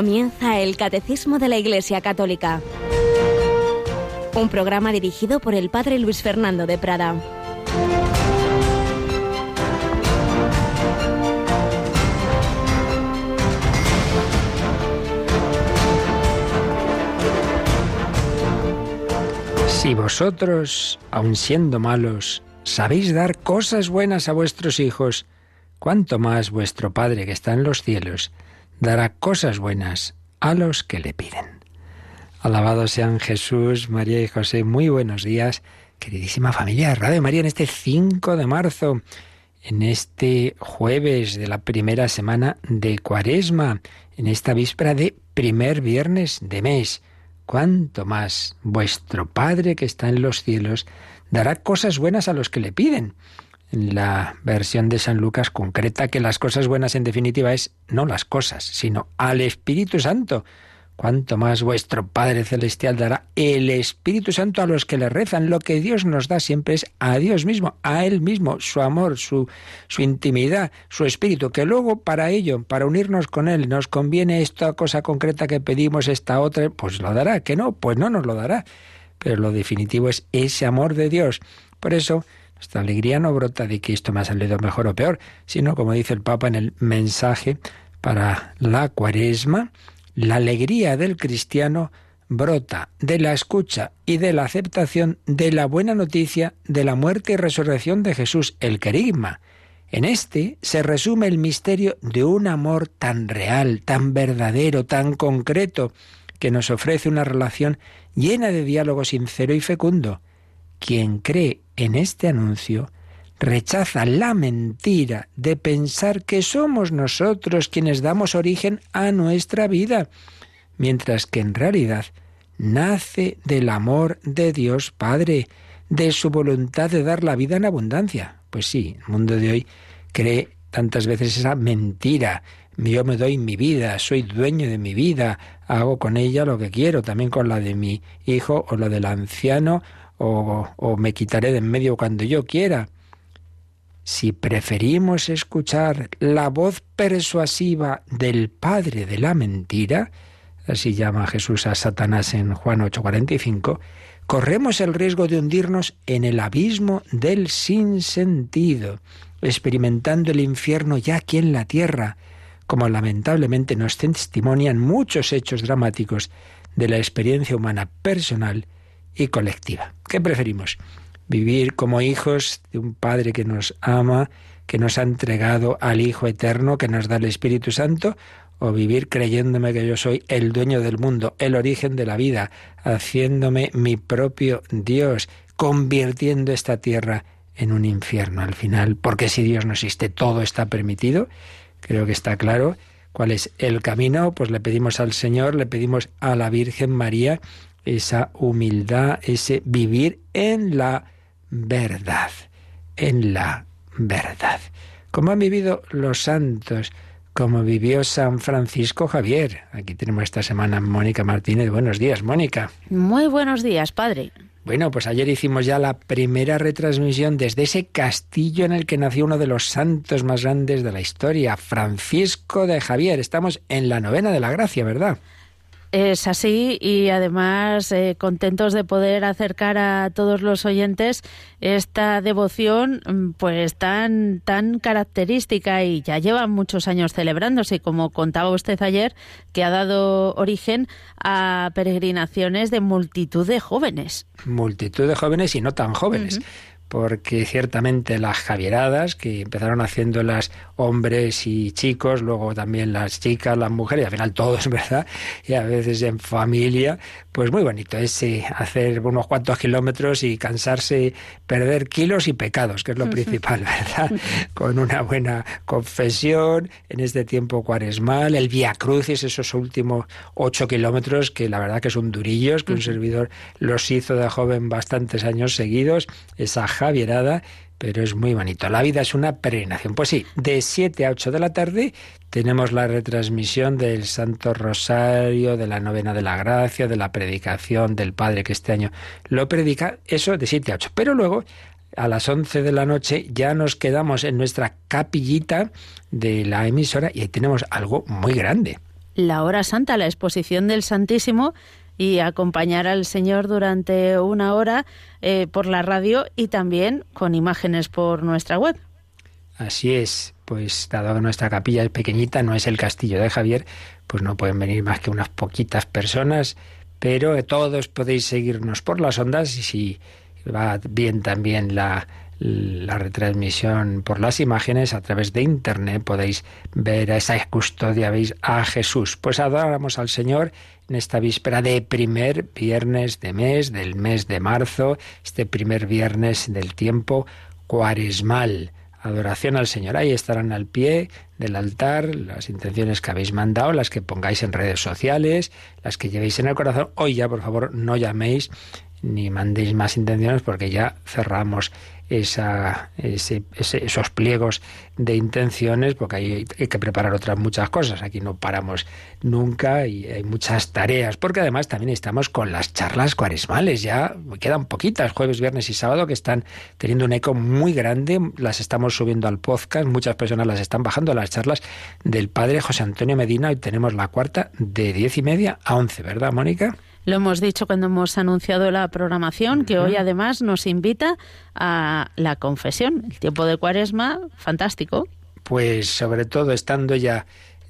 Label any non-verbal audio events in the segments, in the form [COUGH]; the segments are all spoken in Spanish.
Comienza el Catecismo de la Iglesia Católica. Un programa dirigido por el Padre Luis Fernando de Prada. Si vosotros, aun siendo malos, sabéis dar cosas buenas a vuestros hijos, cuánto más vuestro Padre que está en los cielos dará cosas buenas a los que le piden. Alabados sean Jesús, María y José. Muy buenos días, queridísima familia Radio María, en este 5 de marzo, en este jueves de la primera semana de Cuaresma, en esta víspera de primer viernes de mes. Cuánto más vuestro Padre que está en los cielos dará cosas buenas a los que le piden en la versión de San Lucas concreta que las cosas buenas en definitiva es no las cosas, sino al Espíritu Santo. Cuanto más vuestro Padre Celestial dará el Espíritu Santo a los que le rezan. Lo que Dios nos da siempre es a Dios mismo, a Él mismo, su amor, su, su intimidad, su Espíritu, que luego para ello, para unirnos con Él, nos conviene esta cosa concreta que pedimos, esta otra, pues lo dará, que no, pues no nos lo dará. Pero lo definitivo es ese amor de Dios. Por eso, esta alegría no brota de que esto me ha salido mejor o peor, sino, como dice el Papa en el mensaje para la cuaresma, la alegría del cristiano brota de la escucha y de la aceptación de la buena noticia de la muerte y resurrección de Jesús, el querigma. En este se resume el misterio de un amor tan real, tan verdadero, tan concreto, que nos ofrece una relación llena de diálogo sincero y fecundo. Quien cree en este anuncio rechaza la mentira de pensar que somos nosotros quienes damos origen a nuestra vida, mientras que en realidad nace del amor de Dios Padre, de su voluntad de dar la vida en abundancia. Pues sí, el mundo de hoy cree tantas veces esa mentira. Yo me doy mi vida, soy dueño de mi vida, hago con ella lo que quiero, también con la de mi hijo o la del anciano o, me quitaré de en medio cuando yo quiera. Si preferimos escuchar la voz persuasiva del Padre de la mentira, así llama Jesús a Satanás en Juan 8:45, corremos el riesgo de hundirnos en el abismo del sinsentido, experimentando el infierno ya aquí en la tierra, como lamentablemente nos testimonian muchos hechos dramáticos de la experiencia humana personal y colectiva. ¿Qué preferimos? Vivir como hijos de un Padre que nos ama, que nos ha entregado al Hijo Eterno, que nos da el Espíritu Santo, o vivir creyéndome que yo soy el dueño del mundo, el origen de la vida, haciéndome mi propio Dios, convirtiendo esta tierra en un infierno al final, porque si Dios no existe, todo está permitido. Creo que está claro cuál es el camino, pues le pedimos al Señor, le pedimos a la Virgen María esa humildad, ese vivir en la verdad, en la verdad. Como han vivido los santos, como vivió San Francisco Javier. Aquí tenemos esta semana Mónica Martínez. Buenos días, Mónica. Muy buenos días, padre. Bueno, pues ayer hicimos ya la primera retransmisión desde ese castillo en el que nació uno de los santos más grandes de la historia, Francisco de Javier. Estamos en la novena de la gracia, ¿verdad? Es así y además eh, contentos de poder acercar a todos los oyentes esta devoción mm, pues tan tan característica y ya llevan muchos años celebrándose como contaba usted ayer que ha dado origen a peregrinaciones de multitud de jóvenes. Multitud de jóvenes y no tan jóvenes porque ciertamente las javieradas, que empezaron haciéndolas hombres y chicos, luego también las chicas, las mujeres, y al final todos, [LAUGHS] ¿verdad? Y a veces en familia, pues muy bonito ese hacer unos cuantos kilómetros y cansarse, perder kilos y pecados, que es lo principal, ¿verdad? Con una buena confesión en este tiempo cuaresmal, el Via Crucis, esos últimos ocho kilómetros, que la verdad que son durillos, que un servidor los hizo de joven bastantes años seguidos, esa javierada, pero es muy bonito. La vida es una peregrinación. Pues sí, de 7 a 8 de la tarde tenemos la retransmisión del Santo Rosario, de la Novena de la Gracia, de la predicación del Padre que este año lo predica, eso de 7 a 8. Pero luego a las 11 de la noche ya nos quedamos en nuestra capillita de la emisora y ahí tenemos algo muy grande. la hora santa, la exposición del Santísimo y acompañar al Señor durante una hora eh, por la radio y también con imágenes por nuestra web. Así es, pues dado que nuestra capilla es pequeñita, no es el castillo de Javier, pues no pueden venir más que unas poquitas personas, pero todos podéis seguirnos por las ondas y si va bien también la, la retransmisión por las imágenes a través de internet podéis ver a esa custodia veis a Jesús pues adoramos al Señor en esta víspera de primer viernes de mes del mes de marzo este primer viernes del tiempo cuaresmal adoración al Señor. Ahí estarán al pie del altar las intenciones que habéis mandado, las que pongáis en redes sociales, las que llevéis en el corazón. Hoy ya, por favor, no llaméis ni mandéis más intenciones porque ya cerramos esa, esos pliegos de intenciones, porque hay, hay, que preparar otras muchas cosas. Aquí no paramos nunca y hay muchas tareas, porque además también estamos con las charlas cuaresmales. Ya quedan poquitas, jueves, viernes y sábado, que están teniendo un eco muy grande. Las estamos subiendo al podcast, muchas personas las están bajando las charlas del padre José Antonio Medina. y tenemos la cuarta de diez y media a once, ¿verdad, Mónica? Lo hemos dicho cuando hemos anunciado la programación, que hoy además nos invita a la confesión. El tiempo de cuaresma, fantástico. Pues sobre todo estando ya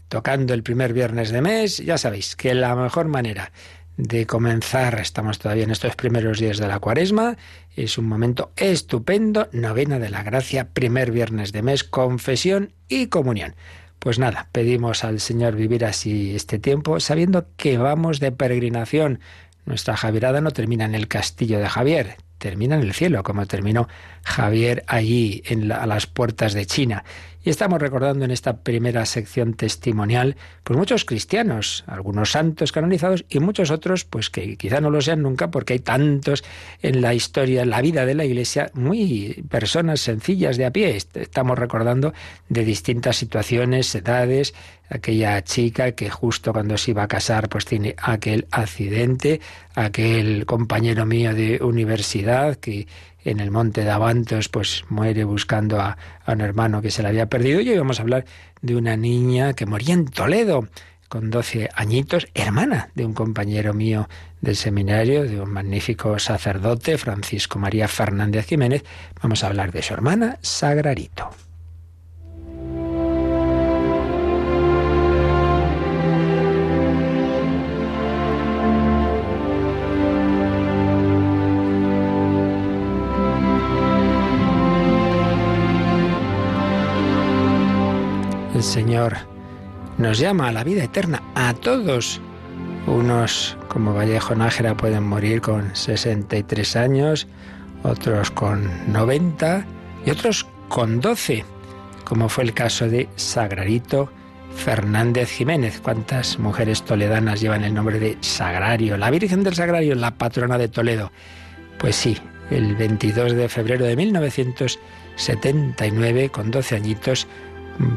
tocando el primer viernes de mes, ya sabéis que la mejor manera de comenzar, estamos todavía en estos primeros días de la cuaresma, es un momento estupendo, novena de la gracia, primer viernes de mes, confesión y comunión. Pues nada, pedimos al Señor vivir así este tiempo, sabiendo que vamos de peregrinación. Nuestra Javierada no termina en el castillo de Javier, termina en el cielo, como terminó Javier allí en a las puertas de China. Y estamos recordando en esta primera sección testimonial, pues muchos cristianos, algunos santos canonizados y muchos otros, pues que quizá no lo sean nunca porque hay tantos en la historia, en la vida de la Iglesia, muy personas sencillas de a pie. Estamos recordando de distintas situaciones, edades, aquella chica que justo cuando se iba a casar pues tiene aquel accidente, aquel compañero mío de universidad que en el monte de Avantos, pues muere buscando a, un hermano que se le había perdido. Y hoy vamos a hablar de una niña que moría en Toledo con 12 añitos, hermana de un compañero mío del seminario, de un magnífico sacerdote, Francisco María Fernández Jiménez. Vamos a hablar de su hermana, Sagrarito. El Señor nos llama a la vida eterna, a todos. Unos, como Vallejo Nájera, pueden morir con 63 años, otros con 90 y otros con 12, como fue el caso de Sagrarito Fernández Jiménez. ¿Cuántas mujeres toledanas llevan el nombre de Sagrario? La Virgen del Sagrario, la patrona de Toledo. Pues sí, el 22 de febrero de 1979, con 12 añitos,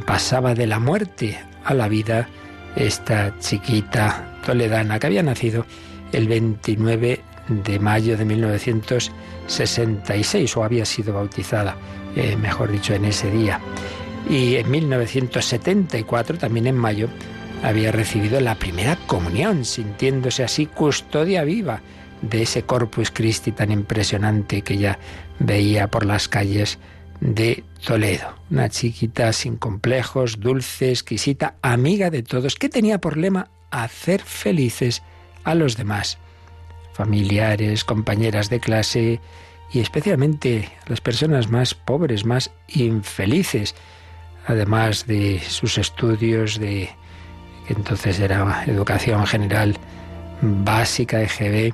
pasaba de la muerte a la vida esta chiquita toledana que había nacido el 29 de mayo de 1966 o había sido bautizada, eh, mejor dicho, en ese día. Y en 1974, también en mayo, había recibido la primera comunión, sintiéndose así custodia viva de ese Corpus Christi tan impresionante que ya veía por las calles de Toledo. Una chiquita sin complejos, dulce, exquisita, amiga de todos, que tenía por lema hacer felices a los demás. Familiares, compañeras de clase y especialmente las personas más pobres, más infelices, además de sus estudios de que entonces era educación general básica EGB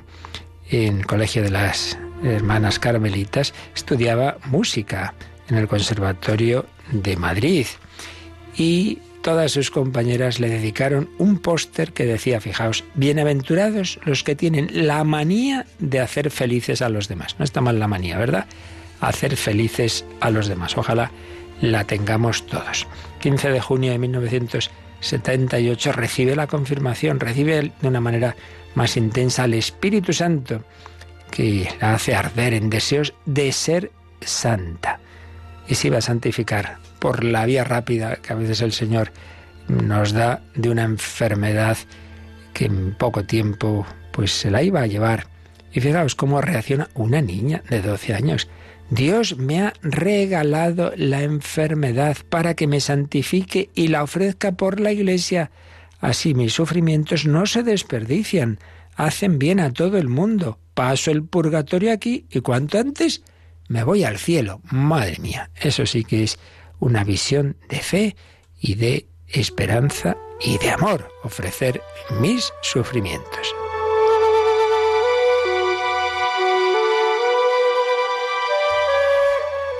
en Colegio de las Hermanas Carmelitas, estudiaba música en el Conservatorio de Madrid. Y todas sus compañeras le dedicaron un póster que decía, fijaos, bienaventurados los que tienen la manía de hacer felices a los demás. No está mal la manía, ¿verdad? Hacer felices a los demás. Ojalá la tengamos todos. 15 de junio de 1978 recibe la confirmación, recibe de una manera más intensa al Espíritu Santo, que la hace arder en deseos de ser santa y se iba a santificar por la vía rápida que a veces el Señor nos da de una enfermedad que en poco tiempo pues se la iba a llevar. Y fijaos cómo reacciona una niña de 12 años. Dios me ha regalado la enfermedad para que me santifique y la ofrezca por la Iglesia. Así mis sufrimientos no se desperdician, hacen bien a todo el mundo. Paso el purgatorio aquí y cuanto antes me voy al cielo. Madre mía, eso sí que es una visión de fe y de esperanza y de amor, ofrecer mis sufrimientos.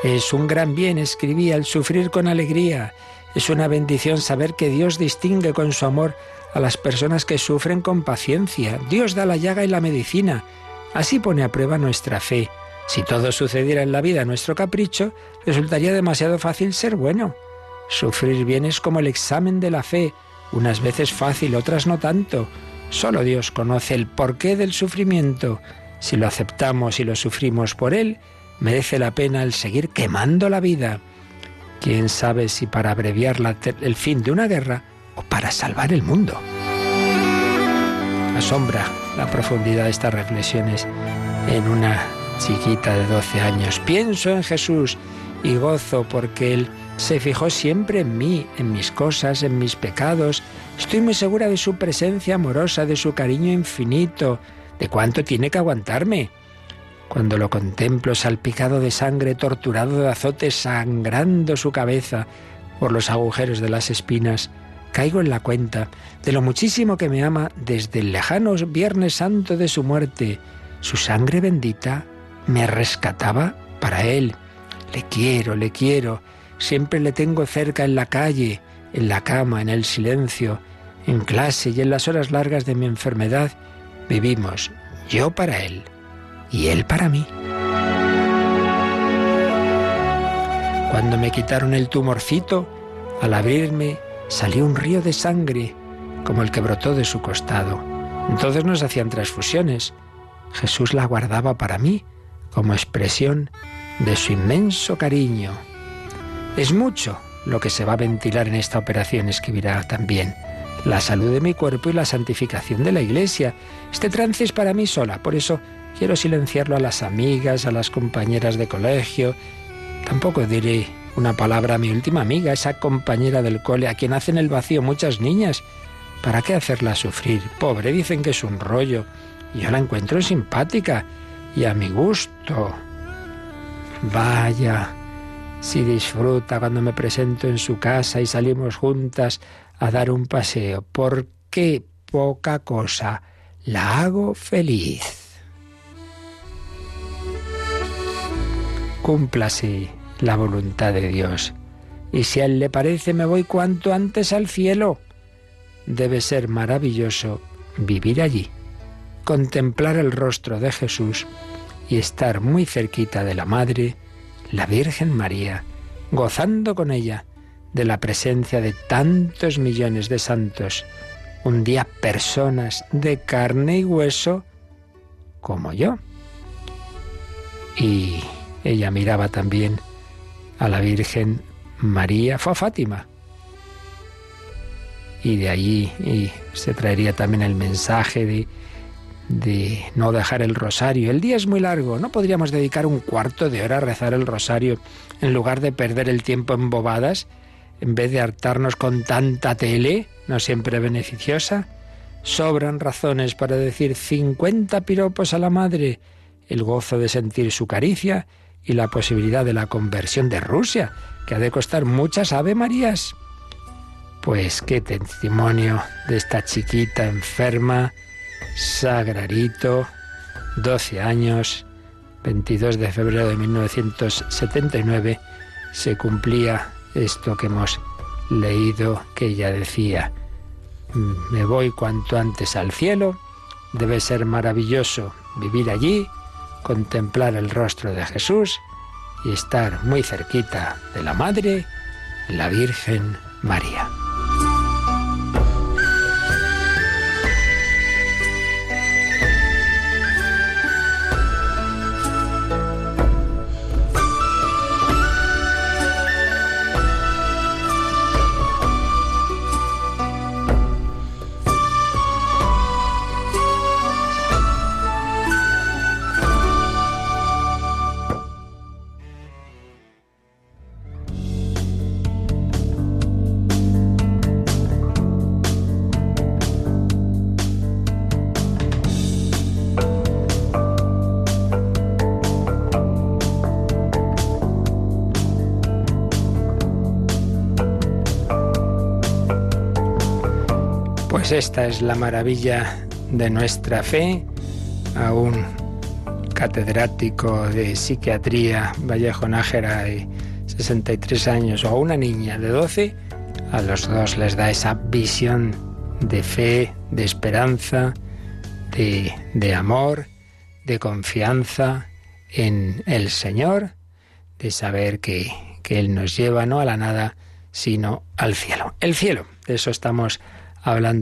Es un gran bien, escribía, el sufrir con alegría. Es una bendición saber que Dios distingue con su amor a las personas que sufren con paciencia. Dios da la llaga y la medicina. Así pone a prueba nuestra fe. Si todo sucediera en la vida a nuestro capricho, resultaría demasiado fácil ser bueno. Sufrir bien es como el examen de la fe, unas veces fácil, otras no tanto. Solo Dios conoce el porqué del sufrimiento. Si lo aceptamos y lo sufrimos por Él, merece la pena el seguir quemando la vida. ¿Quién sabe si para abreviar el fin de una guerra o para salvar el mundo? Asombra la profundidad de estas reflexiones en una chiquita de 12 años. Pienso en Jesús y gozo porque Él se fijó siempre en mí, en mis cosas, en mis pecados. Estoy muy segura de su presencia amorosa, de su cariño infinito, de cuánto tiene que aguantarme. Cuando lo contemplo salpicado de sangre, torturado de azotes, sangrando su cabeza por los agujeros de las espinas, caigo en la cuenta de lo muchísimo que me ama desde el lejano Viernes Santo de su muerte. Su sangre bendita me rescataba para él. Le quiero, le quiero. Siempre le tengo cerca en la calle, en la cama, en el silencio, en clase y en las horas largas de mi enfermedad. Vivimos yo para él y Él para mí. Cuando me quitaron el tumorcito, al abrirme salió un río de sangre, como el que brotó de su costado. Entonces nos hacían transfusiones. Jesús la guardaba para mí como expresión de su inmenso cariño. Es mucho lo que se va a ventilar en esta operación, escribirá también. La salud de mi cuerpo y la santificación de la Iglesia. Este trance es para mí sola, por eso Quiero silenciarlo a las amigas, a las compañeras de colegio. Tampoco diré una palabra a mi última amiga, esa compañera del cole, a quien hacen el vacío muchas niñas. ¿Para qué hacerla sufrir? Pobre, dicen que es un rollo. Yo la encuentro simpática y a mi gusto. Vaya, si disfruta cuando me presento en su casa y salimos juntas a dar un paseo. ¿Por qué poca cosa? La hago feliz. cúmplase la voluntad de Dios. Y si a Él le parece, me voy cuanto antes al cielo. Debe ser maravilloso vivir allí, contemplar el rostro de Jesús y estar muy cerquita de la Madre, la Virgen María, gozando con ella de la presencia de tantos millones de santos, un día personas de carne y hueso como yo. Y ella miraba también a la Virgen María, fue a Fátima. Y de allí y se traería también el mensaje de, de no dejar el rosario. El día es muy largo, ¿no podríamos dedicar un cuarto de hora a rezar el rosario en lugar de perder el tiempo en bobadas, en vez de hartarnos con tanta tele, no siempre beneficiosa? Sobran razones para decir 50 piropos a la madre, el gozo de sentir su caricia y la posibilidad de la conversión de Rusia, que ha de costar muchas Ave Marías. Pues qué testimonio de esta chiquita enferma, Sagrarito, 12 años, 22 de febrero de 1979, se cumplía esto que hemos leído que ella decía, me voy cuanto antes al cielo, debe ser maravilloso vivir allí, contemplar el rostro de Jesús y estar muy cerquita de la Madre, la Virgen María. Esta es la maravilla de nuestra fe. A un catedrático de psiquiatría, Vallejo Nájera, de 63 años, o a una niña de 12, a los dos les da esa visión de fe, de esperanza, de, de amor, de confianza en el Señor, de saber que, que Él nos lleva no a la nada, sino al cielo. El cielo, de eso estamos hablando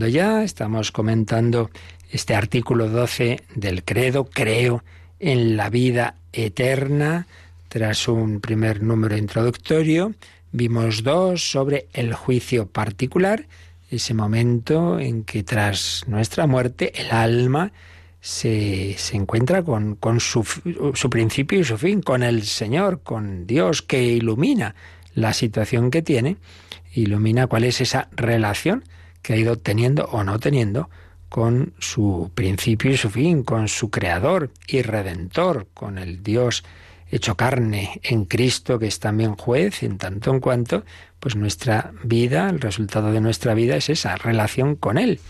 ya, estamos comentando este artículo 12 del credo, creo en la vida eterna, tras un primer número introductorio, vimos dos sobre el juicio particular, ese momento en que tras nuestra muerte el alma se, se encuentra con, con su, su principio y su fin, con el Señor, con Dios que ilumina la situación que tiene, ilumina cuál es esa relación que ha ido teniendo o no teniendo con su principio y su fin, con su creador y redentor, con el Dios hecho carne en Cristo, que es también juez, en tanto en cuanto, pues nuestra vida, el resultado de nuestra vida es esa relación con Él.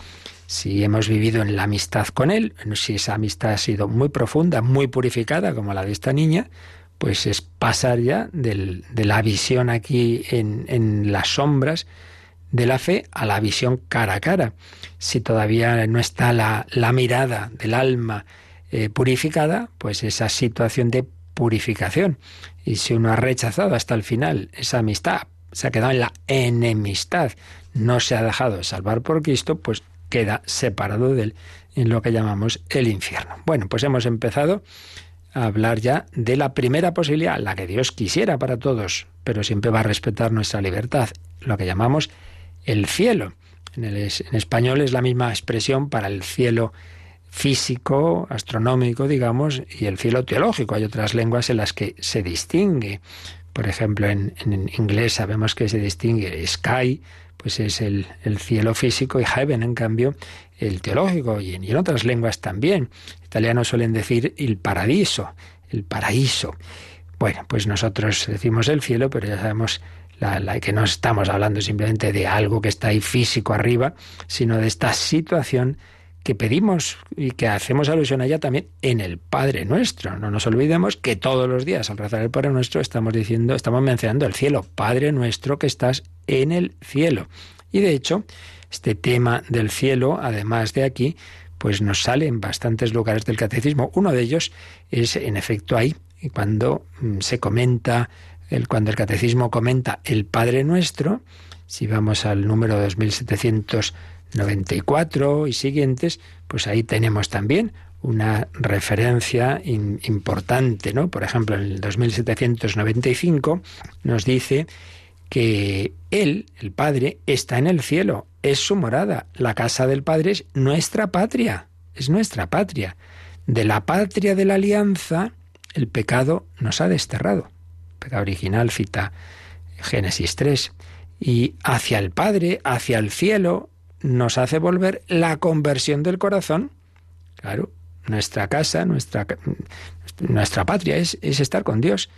Si hemos vivido en la amistad con Él, si esa amistad ha sido muy profunda, muy purificada, como la de esta niña, pues es pasar ya de la visión aquí en, las sombras de la fe a la visión cara a cara. Si todavía no está la, la mirada del alma eh, purificada, pues esa situación de purificación. Y si uno ha rechazado hasta el final esa amistad, se ha quedado en la enemistad, no se ha dejado salvar por Cristo, pues queda separado de él en lo que llamamos el infierno. Bueno, pues hemos empezado a hablar ya de la primera posibilidad, la que Dios quisiera para todos, pero siempre va a respetar nuestra libertad, lo que llamamos el cielo. En, español es la misma expresión para el cielo físico, astronómico, digamos, y el cielo teológico. Hay otras lenguas en las que se distingue. Por ejemplo, en, inglés sabemos que se distingue sky, pues es el, el, cielo físico, y heaven, en cambio, el teológico, y en, y en otras lenguas también. Italianos suelen decir el paradiso, el paraíso. Bueno, pues nosotros decimos el cielo, pero ya sabemos la, que no estamos hablando simplemente de algo que está ahí físico arriba, sino de esta situación que pedimos y que hacemos alusión a ella también en el Padre Nuestro. No nos olvidemos que todos los días al rezar el Padre Nuestro estamos diciendo, estamos mencionando el cielo, Padre Nuestro que estás en el cielo. Y de hecho, este tema del cielo, además de aquí, pues nos sale en bastantes lugares del catecismo. Uno de ellos es, en efecto, ahí, cuando mm, se comenta el, cuando el catecismo comenta el Padre Nuestro, si vamos al número 2794 y siguientes, pues ahí tenemos también una referencia importante, ¿no? Por ejemplo, en el 2795 nos dice que Él, el Padre, está en el cielo, es su morada, la casa del Padre es nuestra patria, es nuestra patria. De la patria de la alianza, el pecado nos ha desterrado pecado original, cita Génesis 3, y hacia el Padre, hacia el cielo, nos hace volver la conversión del corazón. Claro, nuestra casa, nuestra, nuestra patria es, es estar con Dios.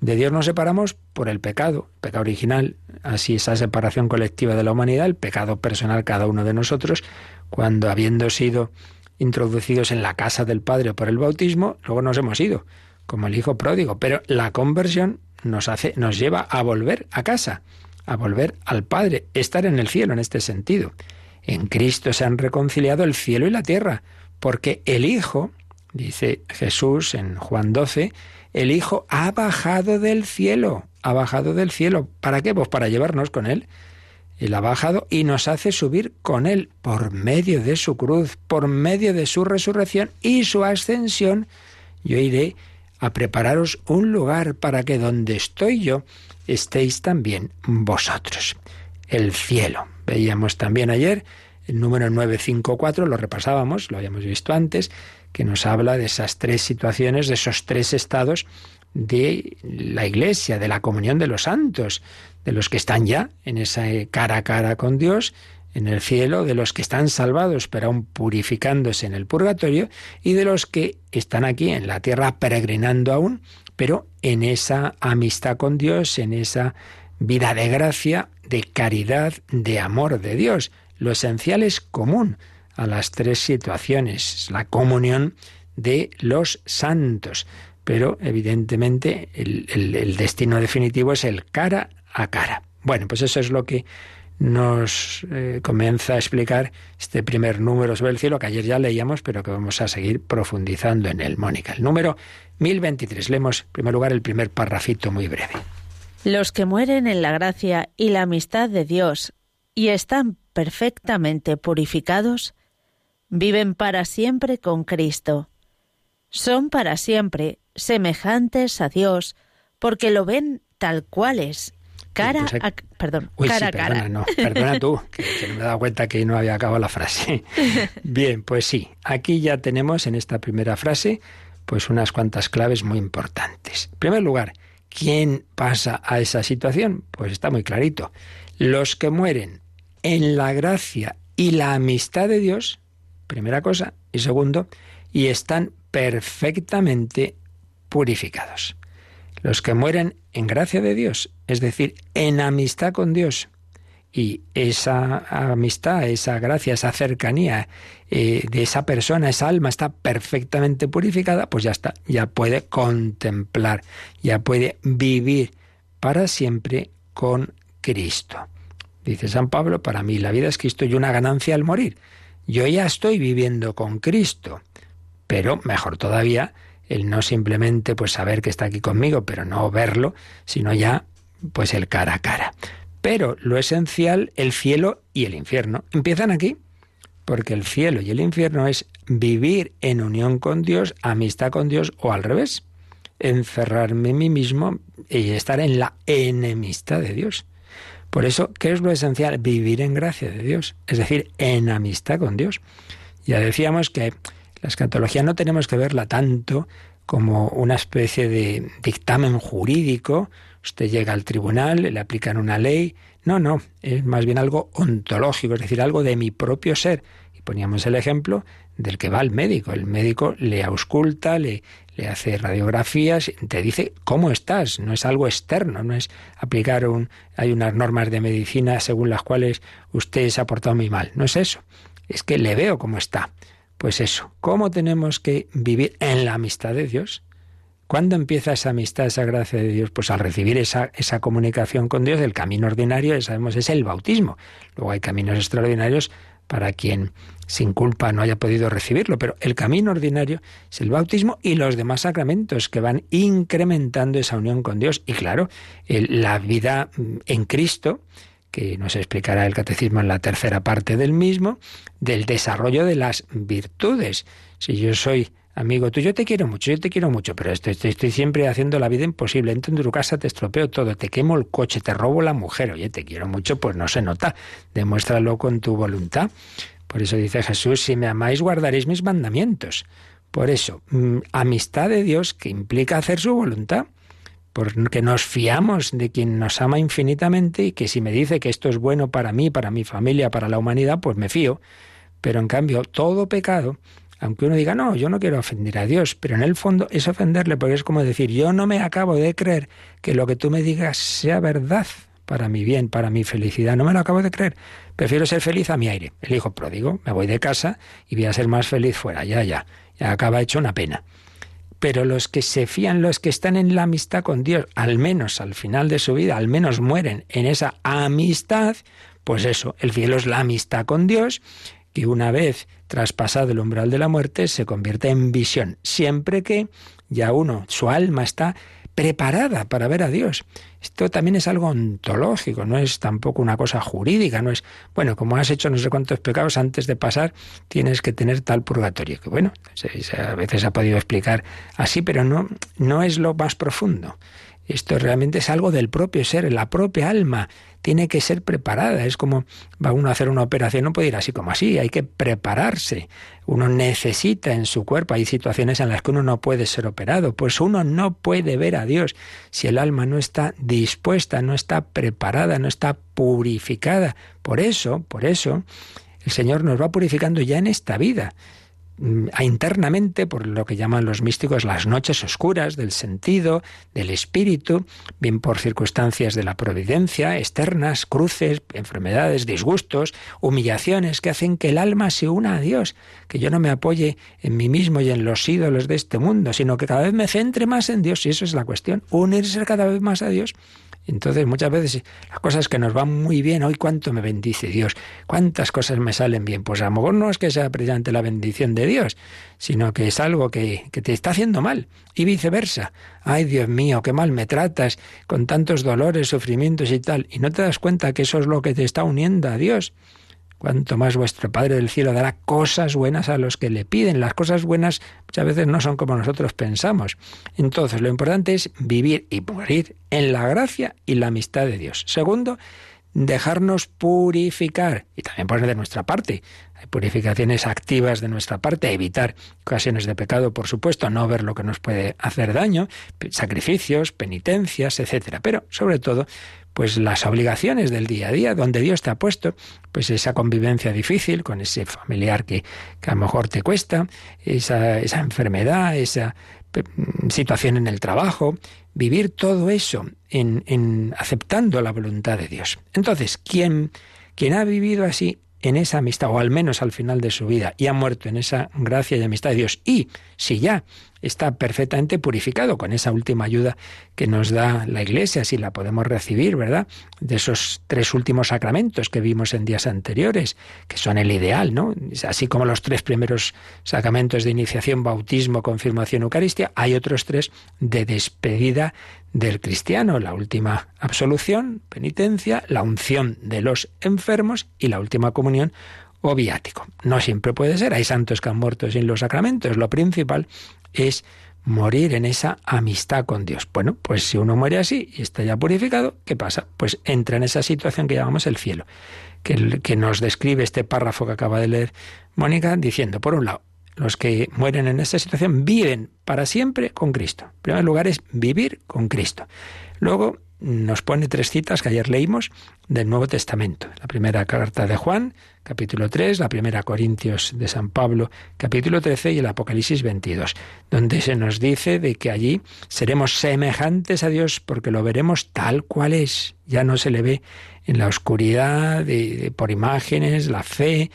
De Dios nos separamos por el pecado, pecado original, así esa separación colectiva de la humanidad, el pecado personal cada uno de nosotros, cuando habiendo sido introducidos en la casa del Padre por el bautismo, luego nos hemos ido como el hijo pródigo, pero la conversión nos hace nos lleva a volver a casa, a volver al Padre, estar en el cielo en este sentido. En Cristo se han reconciliado el cielo y la tierra, porque el Hijo, dice Jesús en Juan 12, el Hijo ha bajado del cielo, ha bajado del cielo. ¿Para qué? Pues para llevarnos con Él. Él ha bajado y nos hace subir con Él por medio de su cruz, por medio de su resurrección y su ascensión. Yo iré a prepararos un lugar para que donde estoy yo estéis también vosotros. El cielo. Veíamos también ayer el número 954, lo repasábamos, lo habíamos visto antes, que nos habla de esas tres situaciones, de esos tres estados de la Iglesia, de la comunión de los santos, de los que están ya en esa cara a cara con Dios en el cielo, de los que están salvados pero aún purificándose en el purgatorio, y de los que están aquí en la tierra peregrinando aún, pero en esa amistad con Dios, en esa vida de gracia, de caridad, de amor de Dios. Lo esencial es común a las tres situaciones, la comunión de los santos. Pero evidentemente el, destino definitivo es el cara a cara. Bueno, pues eso es lo que nos eh, comienza a explicar este primer número sobre el cielo que ayer ya leíamos, pero que vamos a seguir profundizando en él. Mónica, el número 1023. Leemos en primer lugar el primer parrafito muy breve. Los que mueren en la gracia y la amistad de Dios y están perfectamente purificados, viven para siempre con Cristo. Son para siempre semejantes a Dios, porque lo ven tal cual es, cara pues a perdón, cara a cara. No, perdona tú, que, no me he dado cuenta que no había acabado la frase. [LAUGHS] Bien, pues sí, aquí ya tenemos en esta primera frase pues unas cuantas claves muy importantes. En primer lugar, ¿quién pasa a esa situación? Pues está muy clarito. Los que mueren en la gracia y la amistad de Dios, primera cosa, y segundo, y están perfectamente purificados. Los que mueren en gracia de Dios, es decir, en amistad con Dios, y esa amistad, esa gracia, esa cercanía eh, de esa persona, esa alma está perfectamente purificada, pues ya está, ya puede contemplar, ya puede vivir para siempre con Cristo. Dice San Pablo, para mí la vida es Cristo y una ganancia al morir. Yo ya estoy viviendo con Cristo, pero mejor todavía el no simplemente pues saber que está aquí conmigo, pero no verlo, sino ya pues el cara a cara. Pero lo esencial, el cielo y el infierno, empiezan aquí, porque el cielo y el infierno es vivir en unión con Dios, amistad con Dios o al revés, encerrarme en mí mismo y estar en la enemistad de Dios. Por eso, ¿qué es lo esencial? Vivir en gracia de Dios, es decir, en amistad con Dios. Ya decíamos que la escatología no tenemos que verla tanto como una especie de dictamen jurídico Usted llega al tribunal, le aplican una ley. No, no, es más bien algo ontológico, es decir, algo de mi propio ser. Y poníamos el ejemplo del que va al médico. El médico le ausculta, le, le hace radiografías, te dice cómo estás, no es algo externo, no es aplicar un... Hay unas normas de medicina según las cuales usted se ha portado muy mal, no es eso, es que le veo cómo está. Pues eso, ¿cómo tenemos que vivir en la amistad de Dios? ¿Cuándo empieza esa amistad, esa gracia de Dios? Pues al recibir esa, esa comunicación con Dios, el camino ordinario, ya sabemos, es el bautismo. Luego hay caminos extraordinarios para quien sin culpa no haya podido recibirlo, pero el camino ordinario es el bautismo y los demás sacramentos que van incrementando esa unión con Dios. Y claro, la vida en Cristo, que nos explicará el catecismo en la tercera parte del mismo, del desarrollo de las virtudes. Si yo soy amigo tú, yo te quiero mucho, yo te quiero mucho, pero estoy, estoy, siempre haciendo la vida imposible. Entro en tu casa, te estropeo todo, te quemo el coche, te robo la mujer. Oye, te quiero mucho, pues no se nota. Demuéstralo con tu voluntad. Por eso dice Jesús, si me amáis, guardaréis mis mandamientos. Por eso, mm, amistad de Dios que implica hacer su voluntad. Porque nos fiamos de quien nos ama infinitamente y que si me dice que esto es bueno para mí, para mi familia, para la humanidad, pues me fío. Pero en cambio, todo pecado aunque uno diga, no, yo no quiero ofender a Dios, pero en el fondo es ofenderle porque es como decir, yo no me acabo de creer que lo que tú me digas sea verdad para mi bien, para mi felicidad, no me lo acabo de creer. Prefiero ser feliz a mi aire. El hijo pródigo, me voy de casa y voy a ser más feliz fuera, ya, ya, ya acaba hecho una pena. Pero los que se fían, los que están en la amistad con Dios, al menos al final de su vida, al menos mueren en esa amistad, pues eso, el cielo es la amistad con Dios que una vez traspasado el umbral de la muerte se convierte en visión, siempre que ya uno, su alma está preparada para ver a Dios. Esto también es algo ontológico, no es tampoco una cosa jurídica, no es, bueno, como has hecho no sé cuántos pecados antes de pasar, tienes que tener tal purgatorio. Que bueno, a veces se ha podido explicar así, pero no, no es lo más profundo. Esto realmente es algo del propio ser, la propia alma tiene que ser preparada. Es como va uno a hacer una operación, no puede ir así como así, hay que prepararse. Uno necesita en su cuerpo, hay situaciones en las que uno no puede ser operado, pues uno no puede ver a Dios si el alma no está dispuesta, no está preparada, no está purificada. Por eso, por eso, el Señor nos va purificando ya en esta vida internamente por lo que llaman los místicos las noches oscuras del sentido, del espíritu, bien por circunstancias de la providencia, externas, cruces, enfermedades, disgustos, humillaciones que hacen que el alma se una a Dios, que yo no me apoye en mí mismo y en los ídolos de este mundo, sino que cada vez me centre más en Dios, y eso es la cuestión, unirse cada vez más a Dios entonces muchas veces las cosas que nos van muy bien, hoy cuánto me bendice Dios, cuántas cosas me salen bien, pues a lo mejor no es que sea precisamente la bendición de Dios, sino que es algo que, que te está haciendo mal y viceversa. Ay Dios mío, qué mal me tratas con tantos dolores, sufrimientos y tal, y no te das cuenta que eso es lo que te está uniendo a Dios cuanto más vuestro Padre del cielo dará cosas buenas a los que le piden. Las cosas buenas muchas veces no son como nosotros pensamos. Entonces, lo importante es vivir y morir en la gracia y la amistad de Dios. Segundo, dejarnos purificar y también poner de nuestra parte. Hay purificaciones activas de nuestra parte, evitar ocasiones de pecado, por supuesto, no ver lo que nos puede hacer daño, sacrificios, penitencias, etcétera. Pero sobre todo, pues las obligaciones del día a día, donde Dios te ha puesto, pues esa convivencia difícil con ese familiar que, a lo mejor te cuesta, esa, esa enfermedad, esa situación en el trabajo, vivir todo eso en, en aceptando la voluntad de Dios. Entonces, quien, quien ha vivido así en esa amistad, o al menos al final de su vida, y ha muerto en esa gracia y amistad de Dios, y si ya está perfectamente purificado con esa última ayuda que nos da la Iglesia, si la podemos recibir, ¿verdad? De esos tres últimos sacramentos que vimos en días anteriores, que son el ideal, ¿no? Así como los tres primeros sacramentos de iniciación, bautismo, confirmación, Eucaristía, hay otros tres de despedida del cristiano, la última absolución, penitencia, la unción de los enfermos y la última comunión o viático. No siempre puede ser, hay santos que han muerto sin los sacramentos. Lo principal es morir en esa amistad con Dios. Bueno, pues si uno muere así y está ya purificado, ¿qué pasa? Pues entra en esa situación que llamamos el cielo, que, que nos describe este párrafo que acaba de leer Mónica, diciendo, por un lado, los que mueren en esa situación viven para siempre con Cristo. En primer lugar es vivir con Cristo. Luego nos pone tres citas que ayer leímos del Nuevo Testamento. La primera carta de Juan, capítulo 3, la primera Corintios de San Pablo, capítulo 13 y el Apocalipsis 22, donde se nos dice de que allí seremos semejantes a Dios porque lo veremos tal cual es. Ya no se le ve en la oscuridad por imágenes, la fe,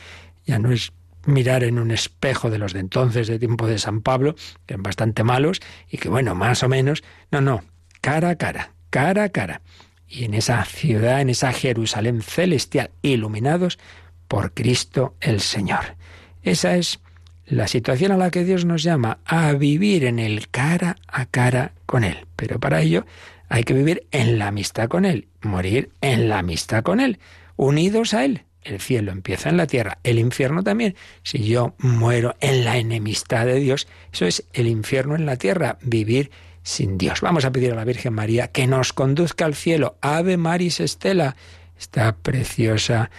ya no es mirar en un espejo de los de entonces, de tiempo de San Pablo, que eran bastante malos y que bueno, más o menos, no, no, cara a cara, cara a cara. Y en esa ciudad, en esa Jerusalén celestial, iluminados por Cristo el Señor. Esa es la situación a la que Dios nos llama, a vivir en el cara a cara con Él. Pero para ello hay que vivir en la amistad con Él, morir en la amistad con Él, unidos a Él. El cielo empieza en la tierra, el infierno también. Si yo muero en la enemistad de Dios, eso es el infierno en la tierra, vivir sin Dios. Vamos a pedir a la Virgen María que nos conduzca al cielo. Ave Maris Estela. Esta preciosa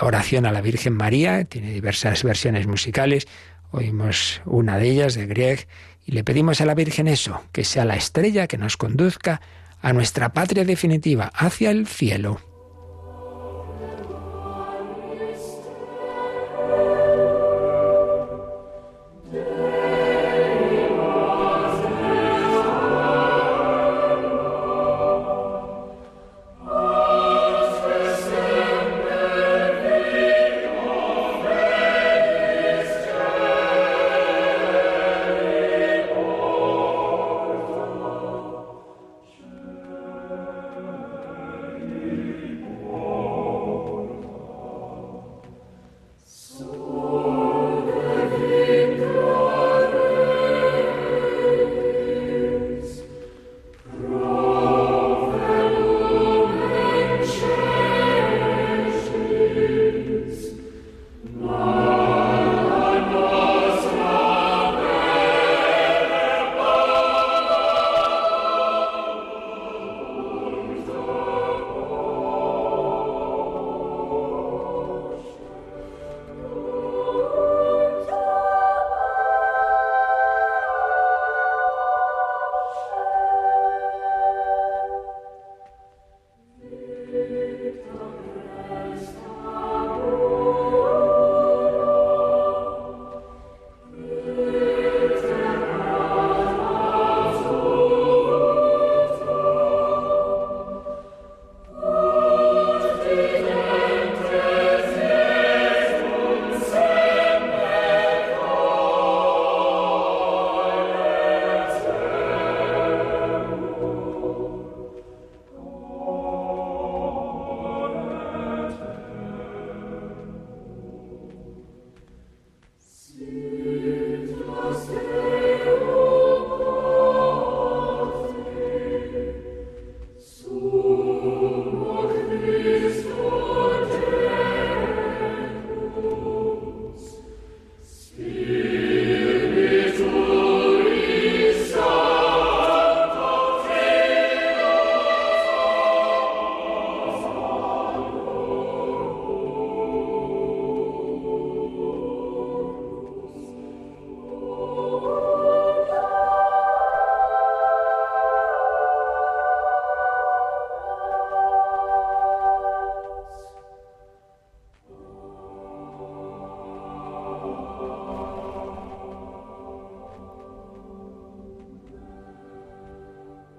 oración a la Virgen María tiene diversas versiones musicales. Oímos una de ellas de Grieg y le pedimos a la Virgen eso, que sea la estrella que nos conduzca a nuestra patria definitiva, hacia el cielo.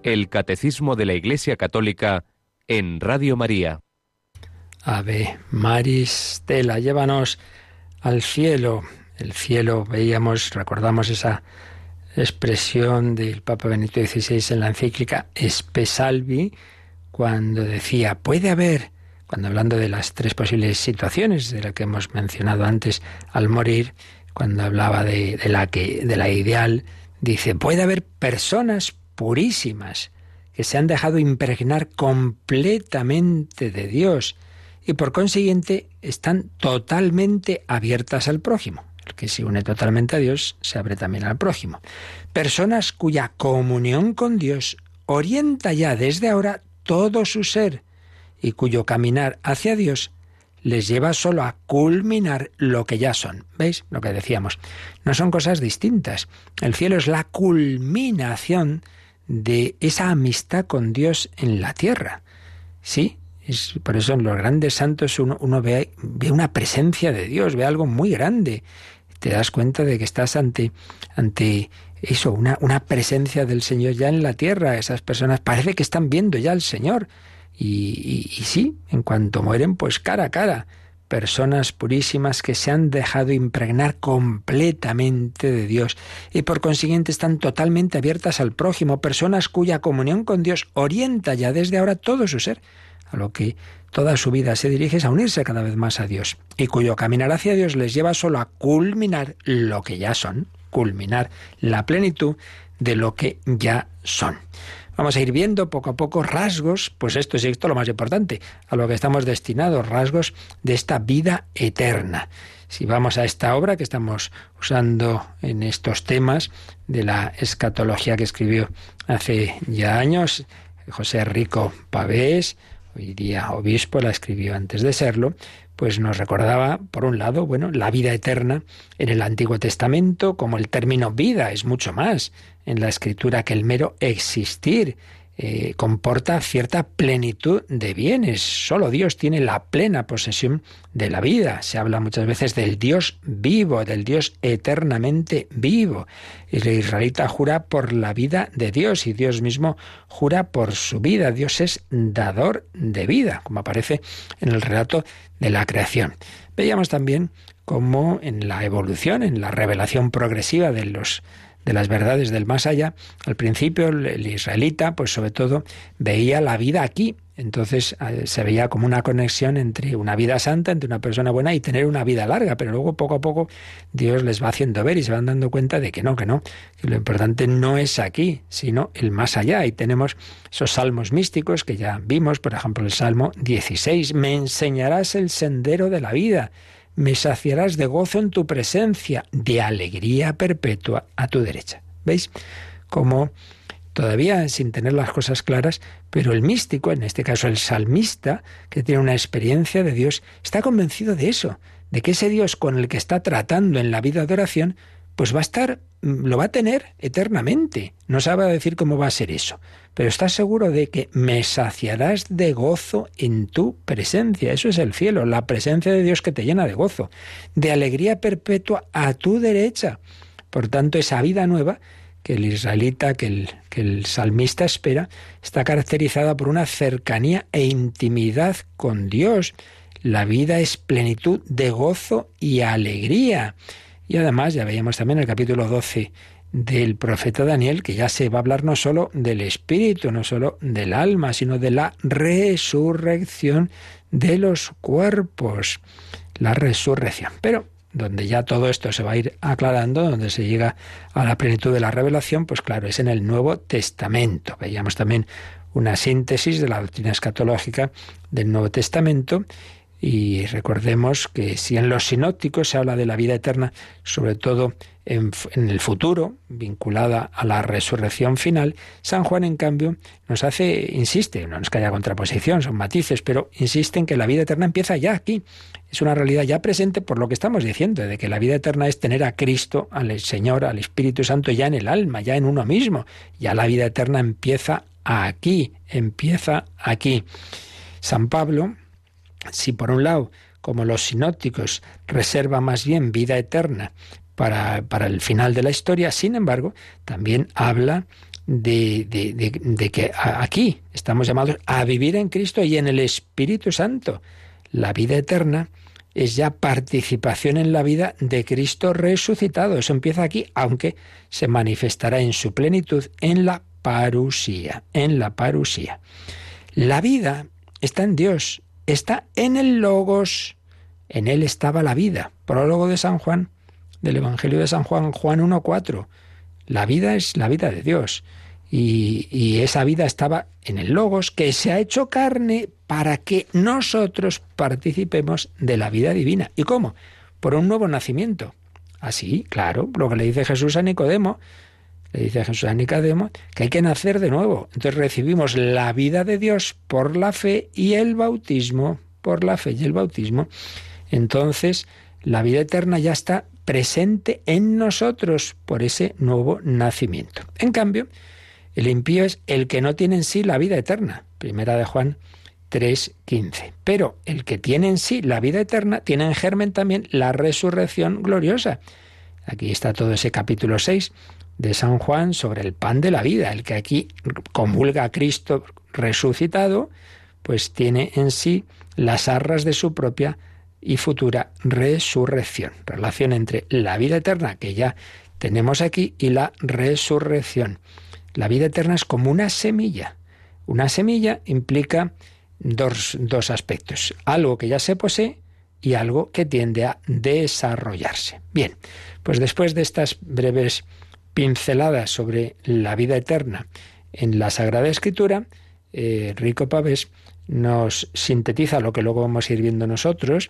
El Catecismo de la Iglesia Católica en Radio María. Ave Maris Stella, llévanos al cielo. El cielo, veíamos, recordamos esa expresión del Papa Benito XVI en la encíclica Espesalvi, cuando decía, puede haber, cuando hablando de las tres posibles situaciones de las que hemos mencionado antes al morir, cuando hablaba de, de la que, de la ideal, dice, puede haber personas purísimas que se han dejado impregnar completamente de Dios y por consiguiente están totalmente abiertas al prójimo. El que se une totalmente a Dios se abre también al prójimo. Personas cuya comunión con Dios orienta ya desde ahora todo su ser y cuyo caminar hacia Dios les lleva solo a culminar lo que ya son. ¿Veis lo que decíamos? No son cosas distintas. El cielo es la culminación de esa amistad con Dios en la tierra. Sí, por eso en los grandes santos uno, ve, una presencia de Dios, ve algo muy grande. Te das cuenta de que estás ante, ante eso, una, una presencia del Señor ya en la tierra. Esas personas parece que están viendo ya al Señor. Y sí, en cuanto mueren, pues cara a cara personas purísimas que se han dejado impregnar completamente de Dios y por consiguiente están totalmente abiertas al prójimo, personas cuya comunión con Dios orienta ya desde ahora todo su ser, a lo que toda su vida se dirige es a unirse cada vez más a Dios y cuyo caminar hacia Dios les lleva solo a culminar lo que ya son, culminar la plenitud de lo que ya son. Vamos a ir viendo poco a poco rasgos, pues esto es esto lo más importante, a lo que estamos destinados, rasgos de esta vida eterna. Si vamos a esta obra que estamos usando en estos temas de la escatología que escribió hace ya años José Rico Pavés, hoy día obispo, la escribió antes de serlo, pues nos recordaba, por un lado, bueno, la vida eterna en el Antiguo Testamento, como el término vida es mucho más en la escritura que el mero existir. Eh, comporta cierta plenitud de bienes. Solo Dios tiene la plena posesión de la vida. Se habla muchas veces del Dios vivo, del Dios eternamente vivo. El israelita jura por la vida de Dios y Dios mismo jura por su vida. Dios es dador de vida, como aparece en el relato de la creación. Veíamos también cómo en la evolución, en la revelación progresiva de los de las verdades del más allá, al principio el israelita, pues sobre todo, veía la vida aquí. Entonces eh, se veía como una conexión entre una vida santa, entre una persona buena y tener una vida larga, pero luego poco a poco Dios les va haciendo ver y se van dando cuenta de que no, que no, que lo importante no es aquí, sino el más allá. Y tenemos esos salmos místicos que ya vimos, por ejemplo el Salmo 16, me enseñarás el sendero de la vida me saciarás de gozo en tu presencia, de alegría perpetua a tu derecha. ¿Veis? Como todavía sin tener las cosas claras, pero el místico, en este caso el salmista, que tiene una experiencia de Dios, está convencido de eso, de que ese Dios con el que está tratando en la vida de oración, pues va a estar, mm, lo va a tener eternamente. No sabe decir cómo va a ser eso, pero está seguro de que me saciarás de gozo en tu presencia. Eso es el cielo, la presencia de Dios que te llena de gozo, de alegría perpetua a tu derecha. Por tanto, esa vida nueva que el israelita, que el, que el salmista espera, está caracterizada por una cercanía e intimidad con Dios. La vida es plenitud de gozo y alegría. Y además, ya veíamos también el capítulo 12 del profeta Daniel, que ya se va a hablar no solo del espíritu, no solo del alma, sino de la resurrección de los cuerpos. La resurrección. Pero donde ya todo esto se va a ir aclarando, donde se llega a la plenitud de la revelación, pues claro, es en el Nuevo Testamento. Veíamos también una síntesis de la doctrina escatológica del Nuevo Testamento y recordemos que si en los sinópticos se habla de la vida eterna, sobre todo en, el futuro, vinculada a la resurrección final, San Juan, en cambio, nos hace, insiste, no es que haya contraposición, son matices, pero insiste en que la vida eterna empieza ya aquí. Es una realidad ya presente por lo que estamos diciendo, de que la vida eterna es tener a Cristo, al Señor, al Espíritu Santo ya en el alma, ya en uno mismo. Ya la vida eterna empieza aquí, empieza aquí. San Pablo, si por un lado, como los sinópticos, reserva más bien vida eterna para, para el final de la historia, sin embargo, también habla de, de, que aquí estamos llamados a vivir en Cristo y en el Espíritu Santo. La vida eterna es ya participación en la vida de Cristo resucitado. Eso empieza aquí, aunque se manifestará en su plenitud en la parusía, en la parusía. La vida está en Dios, está en el Logos. En él estaba la vida. Prólogo de San Juan, del Evangelio de San Juan, Juan 1.4. La vida es la vida de Dios. Y, esa vida estaba en el Logos, que se ha hecho carne para que nosotros participemos de la vida divina. ¿Y cómo? Por un nuevo nacimiento. Así, claro, lo que le dice Jesús a Nicodemo, le dice Jesús a Nicodemo que hay que nacer de nuevo. Entonces recibimos la vida de Dios por la fe y el bautismo, por la fe y el bautismo. Entonces, la vida eterna ya está presente en nosotros por ese nuevo nacimiento. En cambio, el impío es el que no tiene en sí la vida eterna. Primera de Juan 3:15. Pero el que tiene en sí la vida eterna tiene en germen también la resurrección gloriosa. Aquí está todo ese capítulo 6 de San Juan sobre el pan de la vida, el que aquí comulga a Cristo resucitado, pues tiene en sí las arras de su propia y futura resurrección. Relación entre la vida eterna que ya tenemos aquí y la resurrección. La vida eterna es como una semilla. Una semilla implica dos, dos aspectos. Algo que ya se posee y algo que tiende a desarrollarse. Bien, pues después de estas breves pinceladas sobre la vida eterna en la Sagrada Escritura, eh, Rico Pavés nos sintetiza lo que luego vamos a ir viendo nosotros